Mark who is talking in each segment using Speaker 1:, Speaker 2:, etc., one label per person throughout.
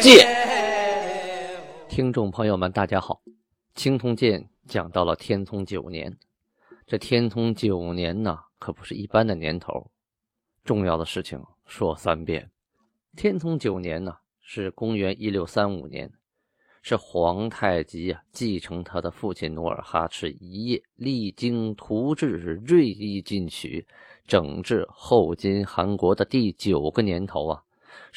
Speaker 1: 鉴》。听众朋友们，大家好，《青铜剑》讲到了天聪九年，这天聪九年呢，可不是一般的年头。重要的事情说三遍。天聪九年呢，是公元一六三五年，是皇太极啊继承他的父亲努尔哈赤一业，励精图治，锐意进取，整治后金韩国的第九个年头啊，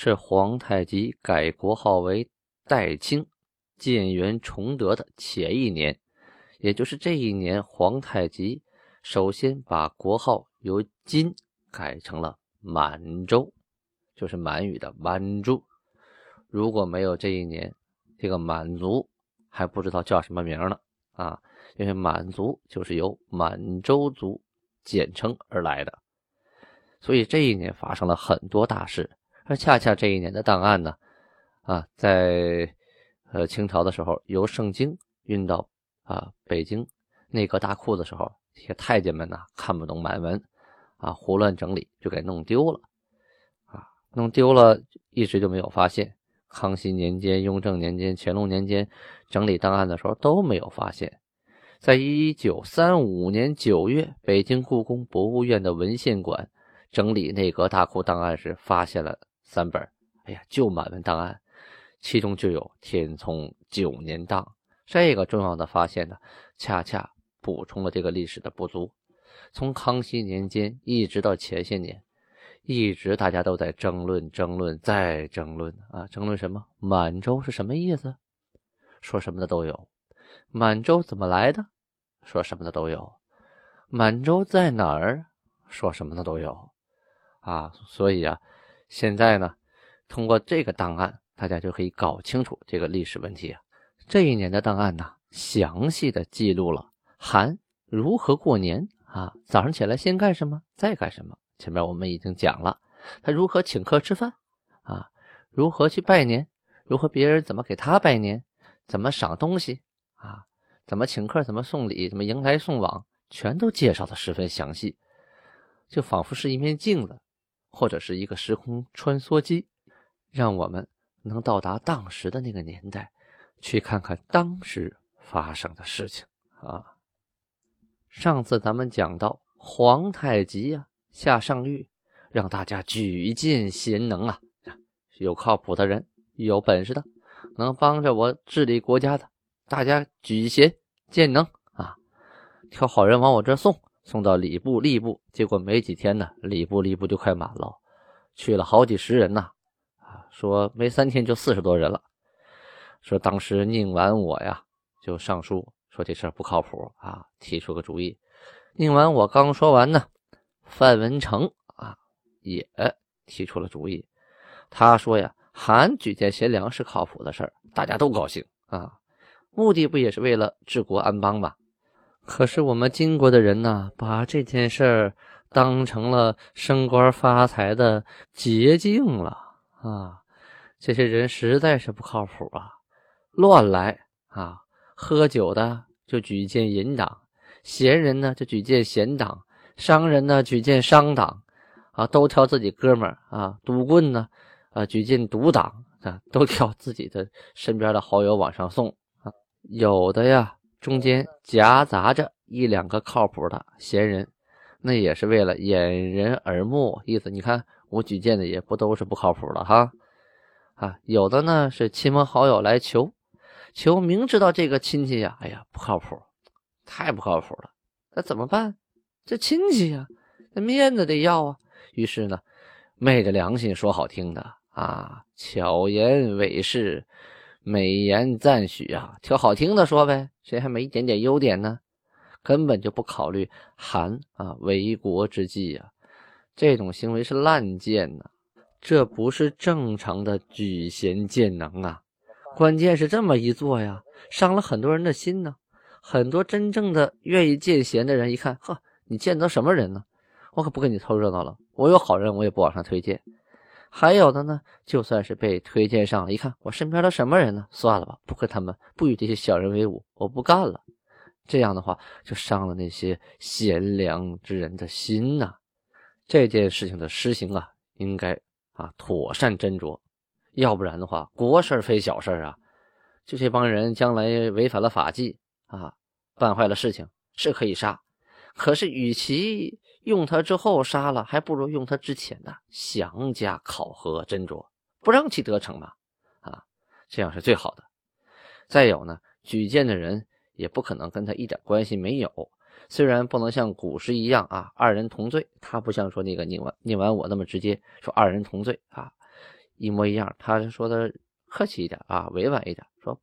Speaker 1: 是皇太极改国号为代清。建元崇德的前一年，也就是这一年，皇太极首先把国号由金改成了满洲，就是满语的满洲。如果没有这一年，这个满族还不知道叫什么名呢啊！因为满族就是由满洲族简称而来的，所以这一年发生了很多大事。而恰恰这一年的档案呢，啊，在。呃，清朝的时候，由盛京运到啊北京内阁大库的时候，这些太监们呢看不懂满文，啊胡乱整理就给弄丢了，啊弄丢了，一直就没有发现。康熙年间、雍正年间、乾隆年间整理档案的时候都没有发现。在一九三五年九月，北京故宫博物院的文献馆整理内阁大库档案时，发现了三本，哎呀，旧满文档案。其中就有天聪九年档这个重要的发现呢，恰恰补充了这个历史的不足。从康熙年间一直到前些年，一直大家都在争论、争论、再争论啊！争论什么？满洲是什么意思？说什么的都有。满洲怎么来的？说什么的都有。满洲在哪儿？说什么的都有。啊，所以啊，现在呢，通过这个档案。大家就可以搞清楚这个历史问题啊！这一年的档案呢，详细的记录了韩如何过年啊，早上起来先干什么，再干什么。前面我们已经讲了，他如何请客吃饭啊，如何去拜年，如何别人怎么给他拜年，怎么赏东西啊，怎么请客，怎么送礼，怎么迎来送往，全都介绍的十分详细，就仿佛是一面镜子，或者是一个时空穿梭机，让我们。能到达当时的那个年代，去看看当时发生的事情啊。上次咱们讲到皇太极呀下上谕，让大家举荐贤能啊，有靠谱的人，有本事的，能帮着我治理国家的，大家举贤荐能啊，挑好人往我这送，送到礼部、吏部。结果没几天呢，礼部、吏部就快满了，去了好几十人呐。说没三天就四十多人了。说当时宁完我呀就上书说这事儿不靠谱啊，提出个主意。宁完我刚说完呢，范文成啊也提出了主意。他说呀，韩举荐贤良是靠谱的事儿，大家都高兴啊。目的不也是为了治国安邦吗？可是我们金国的人呢，把这件事儿当成了升官发财的捷径了。啊，这些人实在是不靠谱啊，乱来啊！喝酒的就举荐淫党，闲人呢就举荐闲党，商人呢举荐商党，啊，都挑自己哥们儿啊。赌棍呢，啊，举荐赌党啊，都挑自己的身边的好友往上送啊。有的呀，中间夹杂着一两个靠谱的闲人，那也是为了掩人耳目，意思你看。我举荐的也不都是不靠谱的哈，啊，有的呢是亲朋好友来求，求明知道这个亲戚呀，哎呀不靠谱，太不靠谱了，那怎么办？这亲戚呀，那面子得要啊。于是呢，昧着良心说好听的啊，巧言伪饰，美言赞许啊，挑好听的说呗，谁还没一点点优点呢？根本就不考虑韩啊为国之计呀。这种行为是滥见呐，这不是正常的举贤荐能啊！关键是这么一做呀，伤了很多人的心呢。很多真正的愿意见贤的人一看，呵，你见得什么人呢？我可不跟你凑热闹了。我有好人，我也不往上推荐。还有的呢，就算是被推荐上了，一看我身边都什么人呢？算了吧，不和他们，不与这些小人为伍，我不干了。这样的话，就伤了那些贤良之人的心呐。这件事情的施行啊，应该啊妥善斟酌，要不然的话，国事非小事啊。就这帮人将来违反了法纪啊，办坏了事情是可以杀，可是与其用他之后杀了，还不如用他之前呢，详加考核斟酌，不让其得逞嘛。啊，这样是最好的。再有呢，举荐的人也不可能跟他一点关系没有。虽然不能像古时一样啊，二人同罪，他不像说那个宁完宁完我那么直接说二人同罪啊，一模一样。他说的客气一点啊，委婉一点，说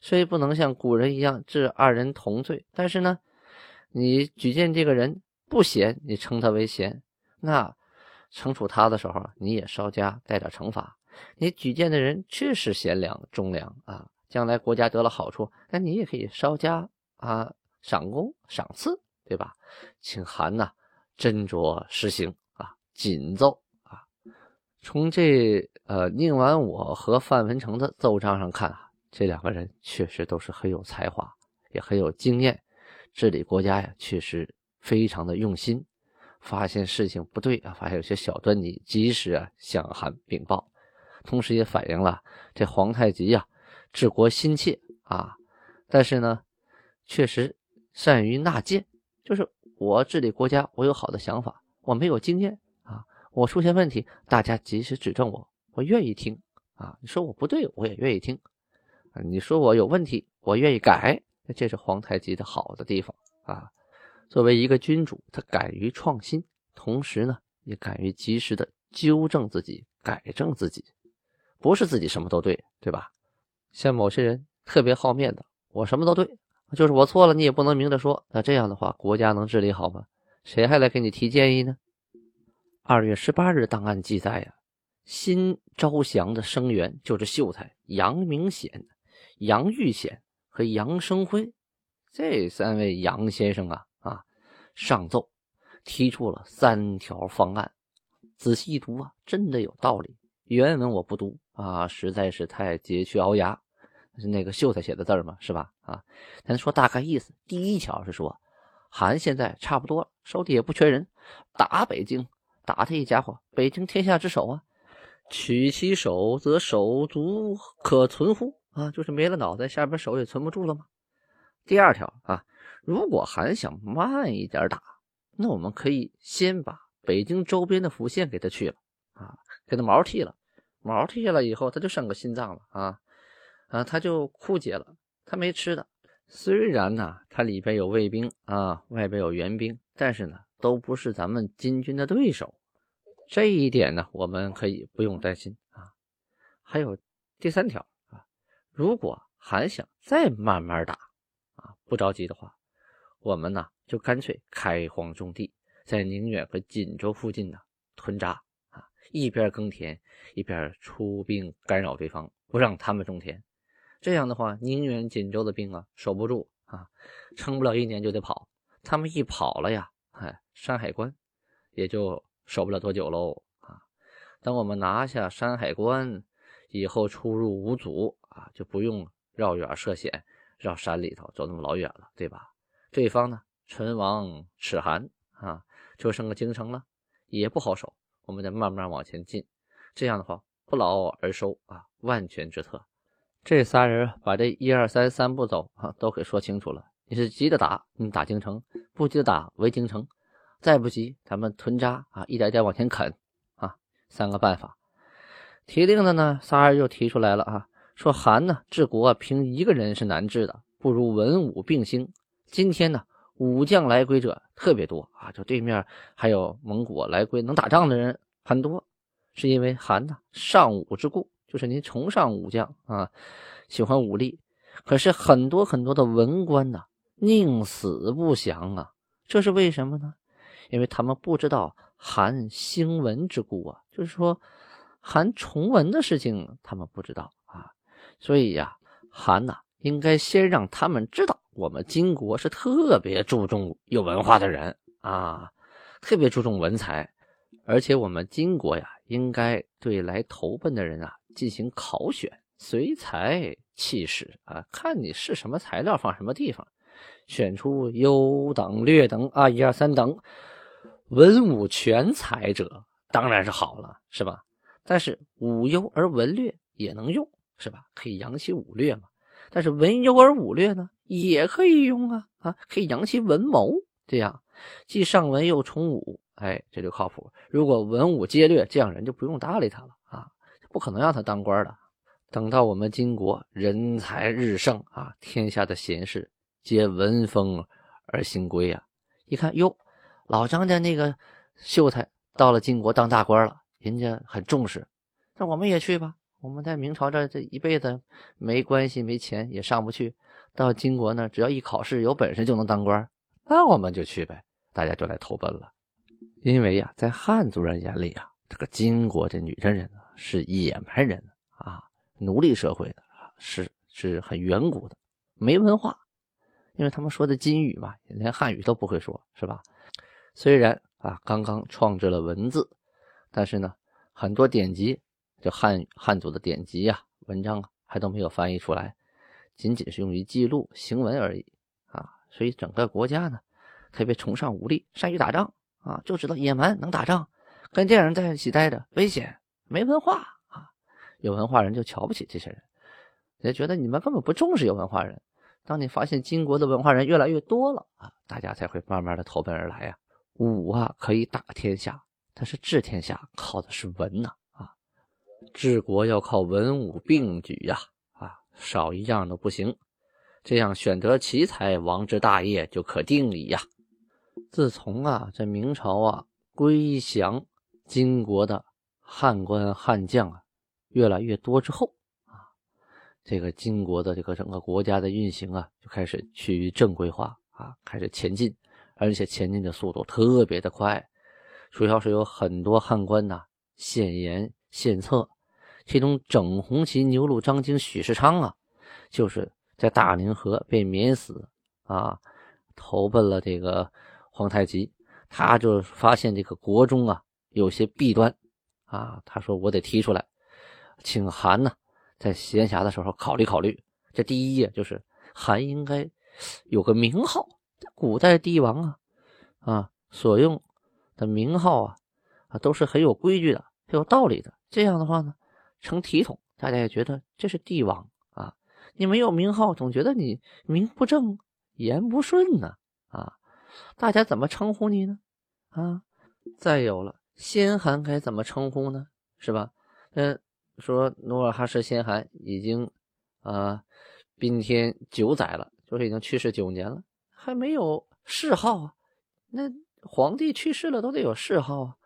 Speaker 1: 虽不能像古人一样治二人同罪，但是呢，你举荐这个人不贤，你称他为贤，那惩处他的时候，你也稍加带点惩罚。你举荐的人确实贤良忠良啊，将来国家得了好处，那你也可以稍加啊赏功赏赐。对吧？请韩呐斟酌实行啊，谨奏啊。从这呃宁完我和范文成的奏章上看啊，这两个人确实都是很有才华，也很有经验，治理国家呀，确实非常的用心。发现事情不对啊，发现有些小端倪，及时啊向韩禀报，同时也反映了这皇太极呀治国心切啊。但是呢，确实善于纳谏。就是我治理国家，我有好的想法，我没有经验啊，我出现问题，大家及时指正我，我愿意听啊。你说我不对，我也愿意听。你说我有问题，我愿意改。这是皇太极的好的地方啊。作为一个君主，他敢于创新，同时呢，也敢于及时的纠正自己、改正自己，不是自己什么都对，对吧？像某些人特别好面子，我什么都对。就是我错了，你也不能明着说。那这样的话，国家能治理好吗？谁还来给你提建议呢？二月十八日档案记载呀，新招降的生员就是秀才杨明显、杨玉显和杨生辉这三位杨先生啊，上奏提出了三条方案。仔细一读啊，真的有道理。原文我不读啊，实在是太佶屈聱牙。那个秀才写的字儿嘛，是吧？啊，咱说大概意思。第一条是说，韩现在差不多了，手底也不缺人，打北京，打他一家伙，北京天下之首啊，取其首，则手足可存乎？啊，就是没了脑袋，下边手也存不住了吗？第二条啊，如果还想慢一点打，那我们可以先把北京周边的府县给他去了，啊，给他毛剃了，毛剃下来以后，他就剩个心脏了啊。啊，他就枯竭了，他没吃的。虽然呢，他里边有卫兵啊，外边有援兵，但是呢，都不是咱们金军的对手。这一点呢，我们可以不用担心啊。还有第三条啊，如果还想再慢慢打啊，不着急的话，我们呢就干脆开荒种地，在宁远和锦州附近呢屯扎啊，一边耕田一边出兵干扰对方，不让他们种田。这样的话，宁远、锦州的兵啊，守不住啊，撑不了一年就得跑。他们一跑了呀，哎，山海关也就守不了多久喽啊。等我们拿下山海关以后，出入无阻啊，就不用绕远涉险，绕山里头走那么老远了，对吧？对方呢，唇亡齿寒啊，就剩个京城了，也不好守。我们得慢慢往前进，这样的话，不劳而收啊，万全之策。这仨人把这一二三三步走啊，都给说清楚了。你是急着打，你打京城；不急着打，围京城；再不急，咱们屯扎啊，一点点往前啃啊。三个办法。提令的呢，仨人又提出来了啊，说韩呢治国凭一个人是难治的，不如文武并兴。今天呢，武将来归者特别多啊，就对面还有蒙古来归能打仗的人很多，是因为韩呢尚武之故。就是您崇尚武将啊，喜欢武力，可是很多很多的文官呐，宁死不降啊，这是为什么呢？因为他们不知道韩兴文之故啊，就是说韩崇文的事情他们不知道啊，
Speaker 2: 所以呀，韩呐应该先让他们知道，我们金国是特别注重有文化的人啊，特别注重文才，而且我们金国呀，应该对来投奔的人啊进行考选，随才气使啊，看你是什么材料放什么地方，选出优等、劣等啊，一二三等文武全才者，当然是好了，是吧？但是武优而文略也能用，是吧？可以扬其武略嘛。但是文优而武略呢，也可以用啊啊，可以扬其文谋。这样既上文又崇武，哎，这就靠谱。如果文武皆略，这样人就不用搭理他了啊，不可能让他当官的。等到我们金国人才日盛啊，天下的贤士皆闻风而行归啊，一看哟，老张家那个秀才到了金国当大官了。人家很重视，那我们也去吧。我们在明朝这这一辈子没关系、没钱也上不去，到金国呢，只要一考试有本事就能当官，那我们就去呗。大家就来投奔了。因为呀，在汉族人眼里啊，这个金国这女真人呢是野蛮人啊，奴隶社会的，是是很远古的，没文化。因为他们说的金语嘛，连汉语都不会说，是吧？虽然啊，刚刚创制了文字。但是呢，很多典籍，就汉汉族的典籍呀、文章啊，还都没有翻译出来，仅仅是用于记录行文而已啊。所以整个国家呢，特别崇尚武力，善于打仗啊，就知道野蛮能打仗，跟这样人在一起待着危险，没文化啊。有文化人就瞧不起这些人，也觉得你们根本不重视有文化人。当你发现金国的文化人越来越多了啊，大家才会慢慢的投奔而来呀。武啊，可以打天下。但是治天下靠的是文呐，治国要靠文武并举呀啊，少一样都不行。这样选择奇才，王之大业就可定矣呀。自从啊，在明朝啊归降金国的汉官汉将啊越来越多之后啊，这个金国的这个整个国家的运行啊就开始趋于正规化啊，开始前进，而且前进的速度特别的快。主要是有很多汉官呐献言献策，其中整红旗牛录张京许世昌啊，就是在大宁河被免死啊，投奔了这个皇太极。他就发现这个国中啊有些弊端啊，他说我得提出来，请韩呢在闲暇的时候考虑考虑。这第一页就是韩应该有个名号，古代帝王啊啊所用。的名号啊，啊都是很有规矩的，很有道理的。这样的话呢，成体统，大家也觉得这是帝王啊。你没有名号，总觉得你名不正言不顺呢啊。大家怎么称呼你呢？啊，再有了，先汗该怎么称呼呢？是吧？嗯，说努尔哈赤先汗已经啊宾天九载了，就是已经去世九年了，还没有谥号啊。那。皇帝去世了，都得有谥号啊，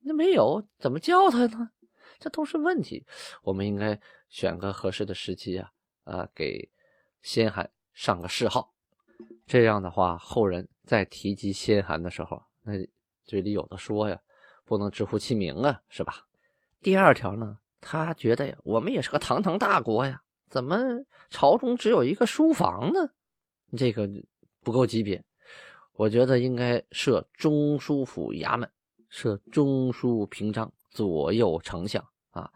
Speaker 2: 那没有怎么叫他呢？这都是问题。我们应该选个合适的时机啊，啊，给先汗上个谥号。这样的话，后人在提及先汗的时候，那嘴里有的说呀，不能直呼其名啊，是吧？第二条呢，他觉得呀，我们也是个堂堂大国呀，怎么朝中只有一个书房呢？这个不够级别。我觉得应该设中书府衙门，设中书平章，左右丞相啊，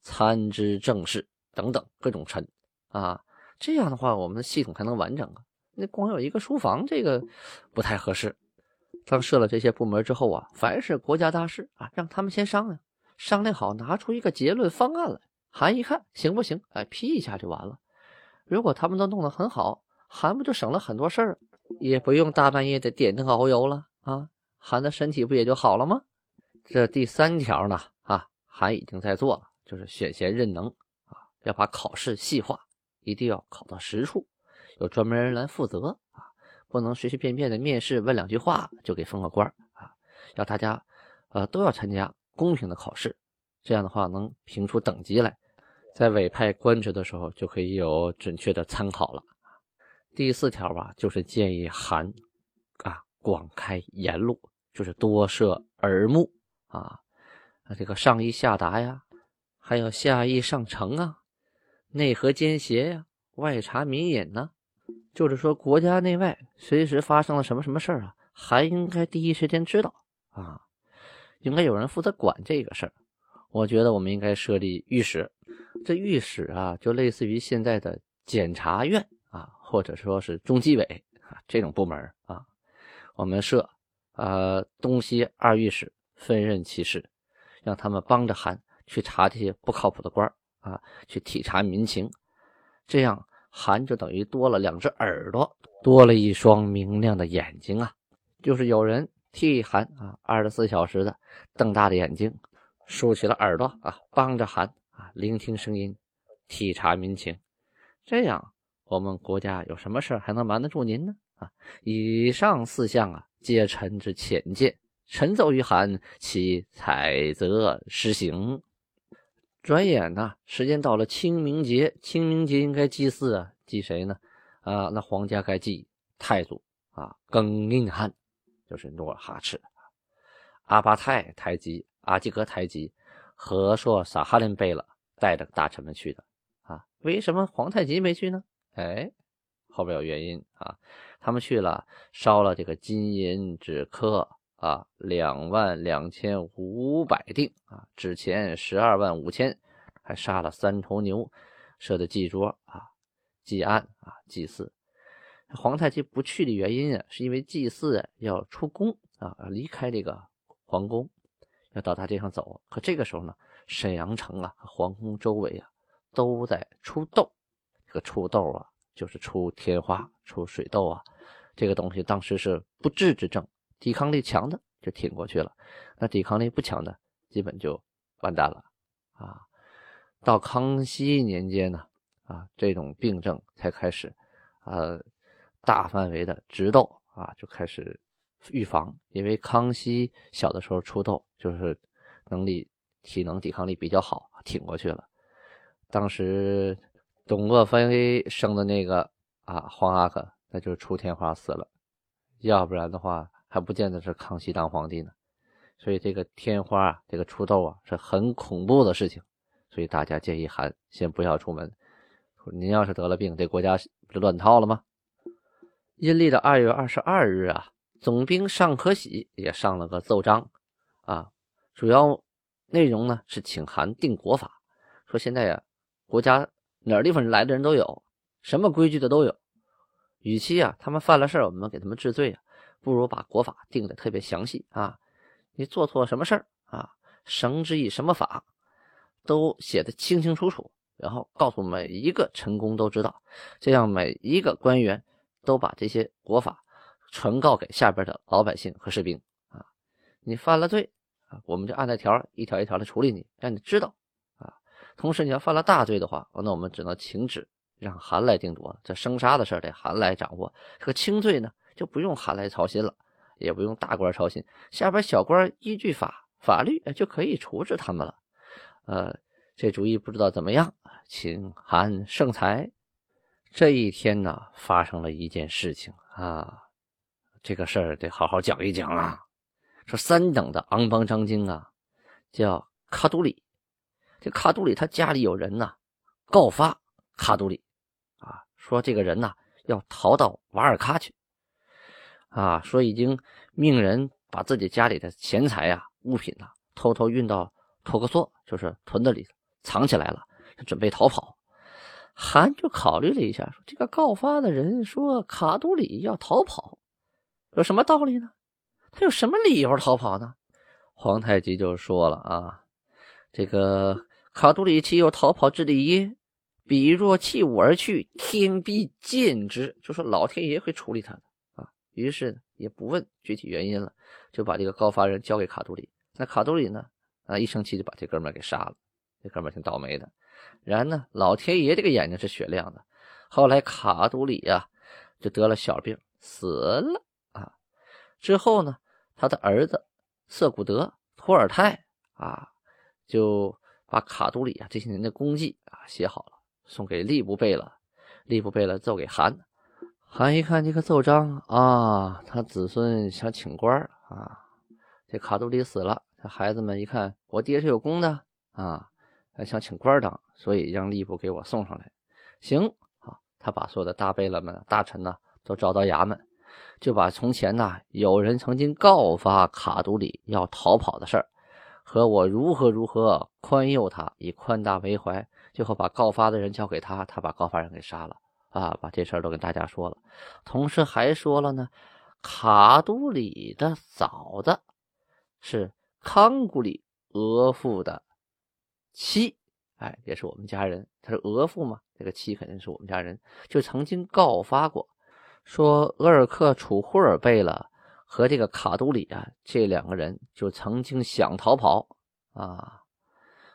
Speaker 2: 参知政事等等各种臣啊，这样的话我们的系统才能完整啊。那光有一个书房，这个不太合适。当设了这些部门之后啊，凡是国家大事啊，让他们先商量，商量好拿出一个结论方案来，韩一看行不行？哎，批一下就完了。如果他们都弄得很好，韩不就省了很多事儿？也不用大半夜的点灯熬油了啊，韩的身体不也就好了吗？这第三条呢啊，韩已经在做了，就是选贤任能啊，要把考试细化，一定要考到实处，有专门人来负责啊，不能随随便便的面试问两句话就给封个官啊，要大家呃都要参加公平的考试，这样的话能评出等级来，在委派官职的时候就可以有准确的参考了。第四条吧，就是建议韩啊广开言路，就是多设耳目啊，这个上衣下达呀，还有下衣上呈啊，内合奸邪呀，外察民隐呢。就是说，国家内外随时发生了什么什么事儿啊，还应该第一时间知道啊，应该有人负责管这个事儿。我觉得我们应该设立御史，这御史啊，就类似于现在的检察院啊，或者说是中纪委啊这种部门啊。我们设呃东西二御史，分任其事，让他们帮着韩去查这些不靠谱的官啊，去体察民情，这样韩就等于多了两只耳朵，多了一双明亮的眼睛啊。就是有人替韩啊，二十四小时的瞪大的眼睛。竖起了耳朵啊，帮着韩啊，聆听声音，体察民情，这样我们国家有什么事还能瞒得住您呢？啊，以上四项啊，皆臣之浅见，臣奏于韩，其采择施行。转眼呢，时间到了清明节，清明节应该祭祀啊，祭谁呢？啊，那皇家该祭太祖啊，庚寅汗就是努尔哈赤，阿巴泰太极。阿济格台吉和硕萨哈林贝勒带着大臣们去的啊，为什么皇太极没去呢？哎，后边有原因啊，他们去了，烧了这个金银纸刻啊，两万两千五百锭啊，纸钱十二万五千，还杀了三头牛，设的祭桌啊，祭案啊，祭祀。皇太极不去的原因啊，是因为祭祀要出宫啊，离开这个皇宫。要到大街上走，可这个时候呢，沈阳城啊，皇宫周围啊，都在出痘。这个出痘啊，就是出天花、出水痘啊。这个东西当时是不治之症，抵抗力强的就挺过去了，那抵抗力不强的，基本就完蛋了啊。到康熙年间呢，啊，这种病症才开始，呃，大范围的直斗啊，就开始。预防，因为康熙小的时候出痘，就是能力、体能、抵抗力比较好，挺过去了。当时董鄂妃生的那个啊，皇阿哥，那就是出天花死了，要不然的话还不见得是康熙当皇帝呢。所以这个天花啊、这个出痘啊，是很恐怖的事情。所以大家建议韩先不要出门。您要是得了病，这国家不就乱套了吗？阴历的二月二十二日啊。总兵尚可喜也上了个奏章，啊，主要内容呢是请韩定国法，说现在呀，国家哪地方来的人都有，什么规矩的都有，与其啊他们犯了事，我们给他们治罪啊，不如把国法定的特别详细啊，你做错什么事儿啊，绳之以什么法，都写的清清楚楚，然后告诉每一个臣工都知道，这样每一个官员都把这些国法。传告给下边的老百姓和士兵啊，你犯了罪啊，我们就按那条一条一条的处理你，让你知道啊。同时，你要犯了大罪的话，那我们只能请旨，让韩来定夺。这生杀的事得韩来掌握。这个轻罪呢，就不用韩来操心了，也不用大官操心，下边小官依据法法律就可以处置他们了。呃，这主意不知道怎么样，请韩圣裁。这一天呢，发生了一件事情啊。这个事儿得好好讲一讲啊！说三等的昂邦张京啊，叫卡杜里。这卡杜里他家里有人呐，告发卡杜里啊，说这个人呐要逃到瓦尔喀去啊，说已经命人把自己家里的钱财啊、物品呐偷偷运到托克索，就是屯子里藏起来了，准备逃跑。韩就考虑了一下，说这个告发的人说卡杜里要逃跑。有什么道理呢？他有什么理由逃跑呢？皇太极就说了啊，这个卡杜里岂有逃跑之理？彼若弃武而去，天必见之，就说老天爷会处理他的。于是呢，也不问具体原因了，就把这个告发人交给卡杜里。那卡杜里呢，啊，一生气就把这哥们给杀了。这哥们挺倒霉的。然呢，老天爷这个眼睛是雪亮的。后来卡杜里呀，就得了小病，死了啊。之后呢，他的儿子色古德托尔泰啊，就把卡杜里啊这些年的功绩啊写好了，送给吏部贝勒。吏部贝勒奏给韩，韩一看这个奏章啊，他子孙想请官啊，这卡杜里死了，这孩子们一看，我爹是有功的啊，想请官当，所以让吏部给我送上来。行啊，他把所有的大贝勒们、大臣呢都找到衙门，就把从前呢有人曾经告发卡都里要逃跑的事儿，和我如何如何宽宥他，以宽大为怀，最后把告发的人交给他，他把告发人给杀了啊！把这事儿都跟大家说了，同时还说了呢，卡都里的嫂子是康古里额驸的妻。哎，也是我们家人，他是额驸嘛，这个妻肯定是我们家人，就曾经告发过，说额尔克楚呼尔贝勒和这个卡都里啊，这两个人就曾经想逃跑啊。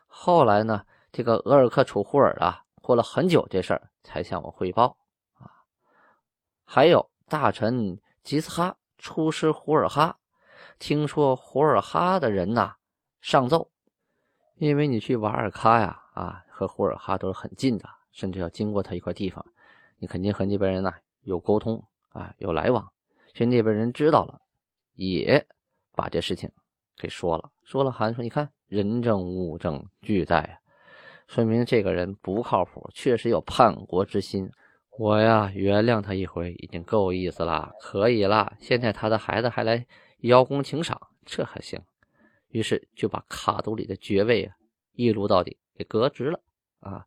Speaker 2: 后来呢，这个额尔克楚呼尔啊，过了很久这事儿才向我汇报啊。还有大臣吉斯哈出师胡尔哈，听说胡尔哈的人呐上奏，因为你去瓦尔喀呀。啊，和胡尔哈都是很近的，甚至要经过他一块地方，你肯定和那边人呐有沟通啊，有来往。所以那边人知道了，也把这事情给说了。说了，还说你看人证物证俱在啊，说明这个人不靠谱，确实有叛国之心。我呀，原谅他一回已经够意思了，可以了。现在他的孩子还来邀功请赏，这还行。于是就把卡杜里的爵位啊一撸到底。给革职了啊！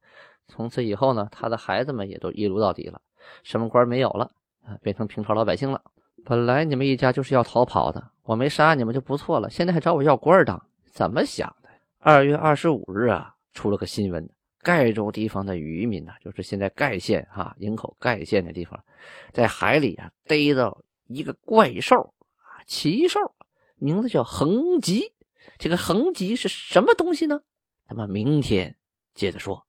Speaker 2: 从此以后呢，他的孩子们也都一撸到底了，什么官没有了啊，变成平朝老百姓了。本来你们一家就是要逃跑的，我没杀你们就不错了，现在还找我要官当，怎么想的？二月二十五日啊，出了个新闻，盖州地方的渔民呢，就是现在盖县哈营口盖县的地方，在海里啊逮到一个怪兽啊，奇兽，名字叫横极。这个横极是什么东西呢？咱们明天接着说。